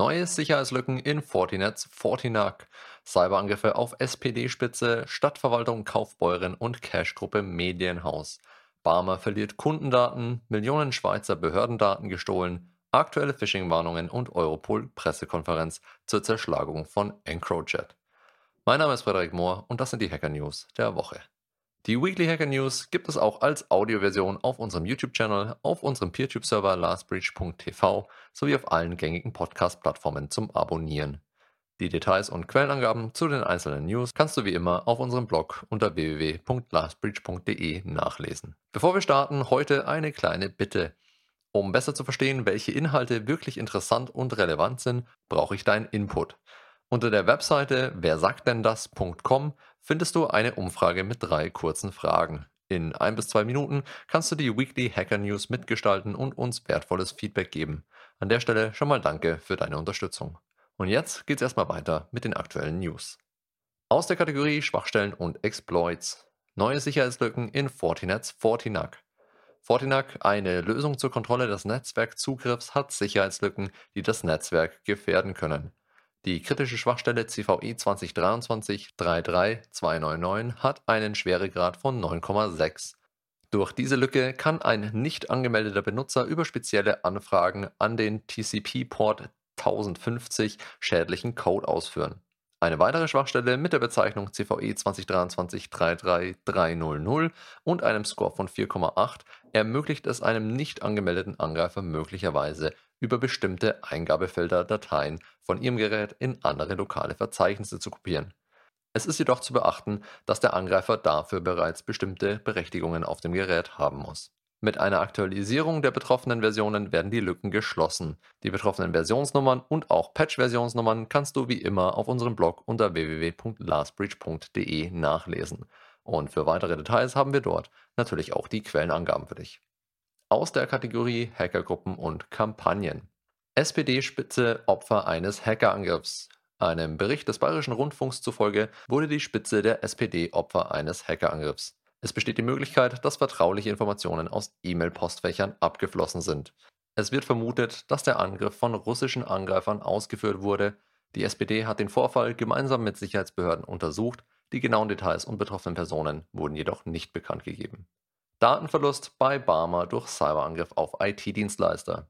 Neue Sicherheitslücken in Fortinets Fortinac. Cyberangriffe auf SPD-Spitze, Stadtverwaltung Kaufbeuren und Cash-Gruppe Medienhaus. Barmer verliert Kundendaten, Millionen Schweizer Behördendaten gestohlen, aktuelle Phishing-Warnungen und Europol-Pressekonferenz zur Zerschlagung von EncroChat. Mein Name ist Frederik Mohr und das sind die Hacker News der Woche. Die Weekly Hacker News gibt es auch als Audioversion auf unserem YouTube-Channel, auf unserem PeerTube-Server lastbreach.tv sowie auf allen gängigen Podcast-Plattformen zum Abonnieren. Die Details und Quellenangaben zu den einzelnen News kannst du wie immer auf unserem Blog unter www.lastbreach.de nachlesen. Bevor wir starten, heute eine kleine Bitte. Um besser zu verstehen, welche Inhalte wirklich interessant und relevant sind, brauche ich deinen Input. Unter der Webseite wersagtdenndas.com findest du eine Umfrage mit drei kurzen Fragen. In ein bis zwei Minuten kannst du die Weekly Hacker News mitgestalten und uns wertvolles Feedback geben. An der Stelle schon mal danke für deine Unterstützung. Und jetzt geht's erstmal weiter mit den aktuellen News. Aus der Kategorie Schwachstellen und Exploits. Neue Sicherheitslücken in Fortinets Fortinac. Fortinac, eine Lösung zur Kontrolle des Netzwerkzugriffs, hat Sicherheitslücken, die das Netzwerk gefährden können. Die kritische Schwachstelle CVE 2023-33299 hat einen Schweregrad von 9,6. Durch diese Lücke kann ein nicht angemeldeter Benutzer über spezielle Anfragen an den TCP-Port 1050 schädlichen Code ausführen. Eine weitere Schwachstelle mit der Bezeichnung CVE 2023-33300 und einem Score von 4,8 ermöglicht es einem nicht angemeldeten Angreifer möglicherweise über bestimmte Eingabefelder Dateien von ihrem Gerät in andere lokale Verzeichnisse zu kopieren. Es ist jedoch zu beachten, dass der Angreifer dafür bereits bestimmte Berechtigungen auf dem Gerät haben muss. Mit einer Aktualisierung der betroffenen Versionen werden die Lücken geschlossen. Die betroffenen Versionsnummern und auch Patch-Versionsnummern kannst du wie immer auf unserem Blog unter www.lastbreach.de nachlesen. Und für weitere Details haben wir dort natürlich auch die Quellenangaben für dich. Aus der Kategorie Hackergruppen und Kampagnen. SPD-Spitze Opfer eines Hackerangriffs. Einem Bericht des Bayerischen Rundfunks zufolge wurde die Spitze der SPD Opfer eines Hackerangriffs. Es besteht die Möglichkeit, dass vertrauliche Informationen aus E-Mail-Postfächern abgeflossen sind. Es wird vermutet, dass der Angriff von russischen Angreifern ausgeführt wurde. Die SPD hat den Vorfall gemeinsam mit Sicherheitsbehörden untersucht, die genauen Details und betroffenen Personen wurden jedoch nicht bekannt gegeben. Datenverlust bei Barmer durch Cyberangriff auf IT-Dienstleister.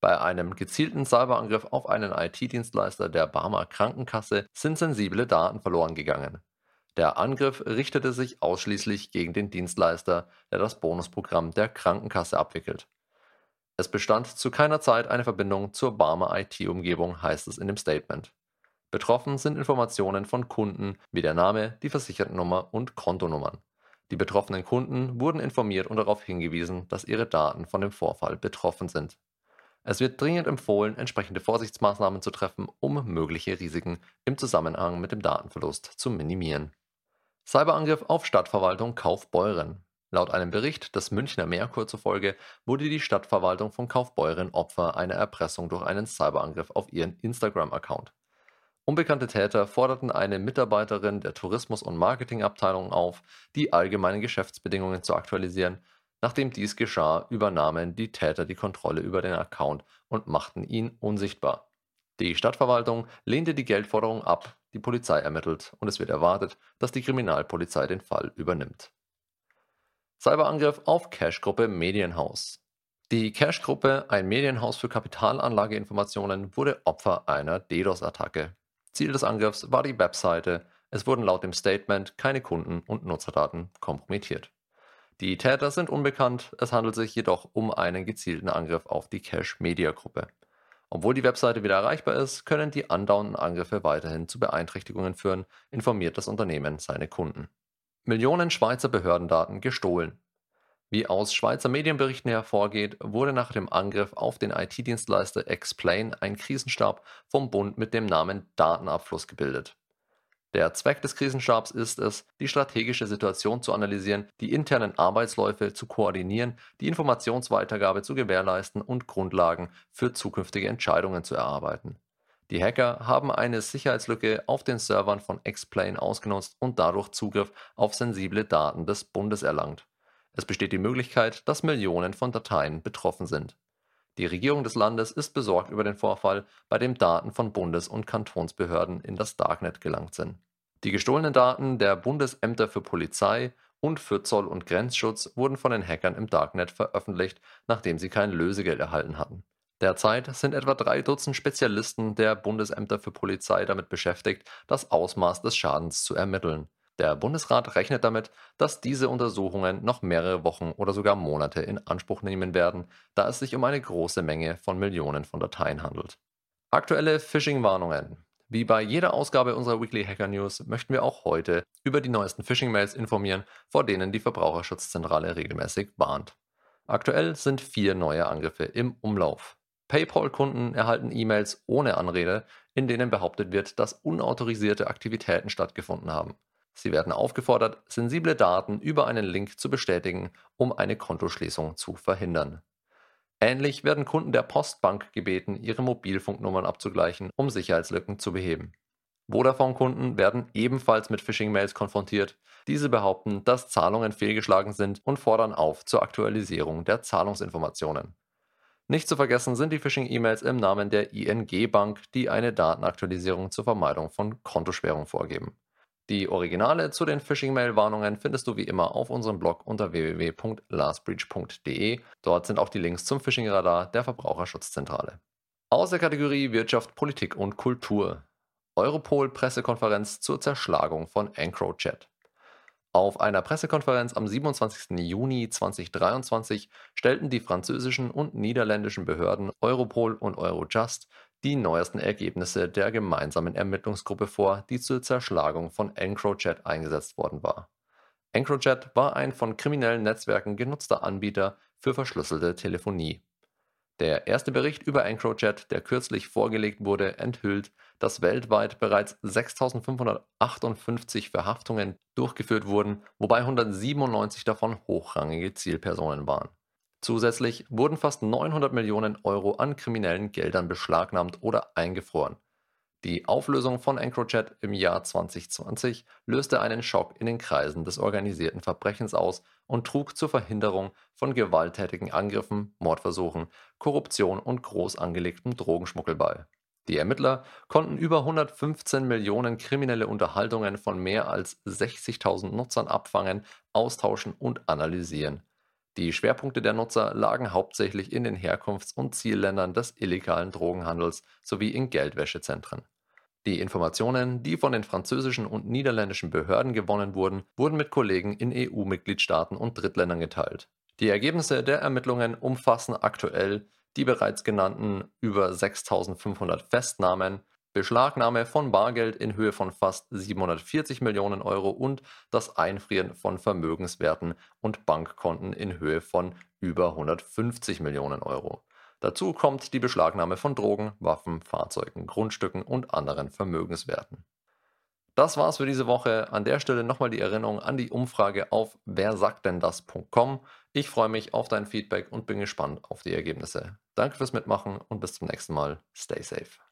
Bei einem gezielten Cyberangriff auf einen IT-Dienstleister der Barmer Krankenkasse sind sensible Daten verloren gegangen. Der Angriff richtete sich ausschließlich gegen den Dienstleister, der das Bonusprogramm der Krankenkasse abwickelt. Es bestand zu keiner Zeit eine Verbindung zur Barmer IT-Umgebung, heißt es in dem Statement. Betroffen sind Informationen von Kunden wie der Name, die Versichertennummer und Kontonummern. Die betroffenen Kunden wurden informiert und darauf hingewiesen, dass ihre Daten von dem Vorfall betroffen sind. Es wird dringend empfohlen, entsprechende Vorsichtsmaßnahmen zu treffen, um mögliche Risiken im Zusammenhang mit dem Datenverlust zu minimieren. Cyberangriff auf Stadtverwaltung Kaufbeuren. Laut einem Bericht des Münchner Merkur zufolge wurde die Stadtverwaltung von Kaufbeuren Opfer einer Erpressung durch einen Cyberangriff auf ihren Instagram-Account. Unbekannte Täter forderten eine Mitarbeiterin der Tourismus- und Marketingabteilung auf, die allgemeinen Geschäftsbedingungen zu aktualisieren. Nachdem dies geschah, übernahmen die Täter die Kontrolle über den Account und machten ihn unsichtbar. Die Stadtverwaltung lehnte die Geldforderung ab, die Polizei ermittelt und es wird erwartet, dass die Kriminalpolizei den Fall übernimmt. Cyberangriff auf Cash-Gruppe Medienhaus. Die Cash-Gruppe, ein Medienhaus für Kapitalanlageinformationen, wurde Opfer einer DDoS-Attacke. Ziel des Angriffs war die Webseite. Es wurden laut dem Statement keine Kunden- und Nutzerdaten kompromittiert. Die Täter sind unbekannt, es handelt sich jedoch um einen gezielten Angriff auf die Cash-Media-Gruppe. Obwohl die Webseite wieder erreichbar ist, können die andauernden Angriffe weiterhin zu Beeinträchtigungen führen, informiert das Unternehmen seine Kunden. Millionen Schweizer Behördendaten gestohlen. Wie aus Schweizer Medienberichten hervorgeht, wurde nach dem Angriff auf den IT-Dienstleister Explain ein Krisenstab vom Bund mit dem Namen Datenabfluss gebildet. Der Zweck des Krisenstabs ist es, die strategische Situation zu analysieren, die internen Arbeitsläufe zu koordinieren, die Informationsweitergabe zu gewährleisten und Grundlagen für zukünftige Entscheidungen zu erarbeiten. Die Hacker haben eine Sicherheitslücke auf den Servern von Explain ausgenutzt und dadurch Zugriff auf sensible Daten des Bundes erlangt. Es besteht die Möglichkeit, dass Millionen von Dateien betroffen sind. Die Regierung des Landes ist besorgt über den Vorfall, bei dem Daten von Bundes- und Kantonsbehörden in das Darknet gelangt sind. Die gestohlenen Daten der Bundesämter für Polizei und für Zoll- und Grenzschutz wurden von den Hackern im Darknet veröffentlicht, nachdem sie kein Lösegeld erhalten hatten. Derzeit sind etwa drei Dutzend Spezialisten der Bundesämter für Polizei damit beschäftigt, das Ausmaß des Schadens zu ermitteln. Der Bundesrat rechnet damit, dass diese Untersuchungen noch mehrere Wochen oder sogar Monate in Anspruch nehmen werden, da es sich um eine große Menge von Millionen von Dateien handelt. Aktuelle Phishing-Warnungen. Wie bei jeder Ausgabe unserer Weekly Hacker News möchten wir auch heute über die neuesten Phishing-Mails informieren, vor denen die Verbraucherschutzzentrale regelmäßig warnt. Aktuell sind vier neue Angriffe im Umlauf. PayPal-Kunden erhalten E-Mails ohne Anrede, in denen behauptet wird, dass unautorisierte Aktivitäten stattgefunden haben. Sie werden aufgefordert, sensible Daten über einen Link zu bestätigen, um eine Kontoschließung zu verhindern. Ähnlich werden Kunden der Postbank gebeten, ihre Mobilfunknummern abzugleichen, um Sicherheitslücken zu beheben. Vodafone-Kunden werden ebenfalls mit Phishing-Mails konfrontiert. Diese behaupten, dass Zahlungen fehlgeschlagen sind und fordern auf zur Aktualisierung der Zahlungsinformationen. Nicht zu vergessen sind die Phishing-E-Mails im Namen der ING Bank, die eine Datenaktualisierung zur Vermeidung von Kontosperrung vorgeben. Die Originale zu den Phishing-Mail-Warnungen findest du wie immer auf unserem Blog unter www.lastbreach.de. Dort sind auch die Links zum Phishing-Radar der Verbraucherschutzzentrale. Aus der Kategorie Wirtschaft, Politik und Kultur. Europol-Pressekonferenz zur Zerschlagung von EncroChat. Auf einer Pressekonferenz am 27. Juni 2023 stellten die französischen und niederländischen Behörden Europol und Eurojust die neuesten Ergebnisse der gemeinsamen Ermittlungsgruppe vor, die zur Zerschlagung von EncroChat eingesetzt worden war. EncroChat war ein von kriminellen Netzwerken genutzter Anbieter für verschlüsselte Telefonie. Der erste Bericht über EncroChat, der kürzlich vorgelegt wurde, enthüllt, dass weltweit bereits 6.558 Verhaftungen durchgeführt wurden, wobei 197 davon hochrangige Zielpersonen waren. Zusätzlich wurden fast 900 Millionen Euro an kriminellen Geldern beschlagnahmt oder eingefroren. Die Auflösung von EncroChat im Jahr 2020 löste einen Schock in den Kreisen des organisierten Verbrechens aus und trug zur Verhinderung von gewalttätigen Angriffen, Mordversuchen, Korruption und groß angelegtem Drogenschmuggel bei. Die Ermittler konnten über 115 Millionen kriminelle Unterhaltungen von mehr als 60.000 Nutzern abfangen, austauschen und analysieren. Die Schwerpunkte der Nutzer lagen hauptsächlich in den Herkunfts- und Zielländern des illegalen Drogenhandels sowie in Geldwäschezentren. Die Informationen, die von den französischen und niederländischen Behörden gewonnen wurden, wurden mit Kollegen in EU-Mitgliedstaaten und Drittländern geteilt. Die Ergebnisse der Ermittlungen umfassen aktuell die bereits genannten über 6500 Festnahmen, Beschlagnahme von Bargeld in Höhe von fast 740 Millionen Euro und das Einfrieren von Vermögenswerten und Bankkonten in Höhe von über 150 Millionen Euro. Dazu kommt die Beschlagnahme von Drogen, Waffen, Fahrzeugen, Grundstücken und anderen Vermögenswerten. Das war's für diese Woche. An der Stelle nochmal die Erinnerung an die Umfrage auf wersagtdendas.com. Ich freue mich auf dein Feedback und bin gespannt auf die Ergebnisse. Danke fürs Mitmachen und bis zum nächsten Mal. Stay safe.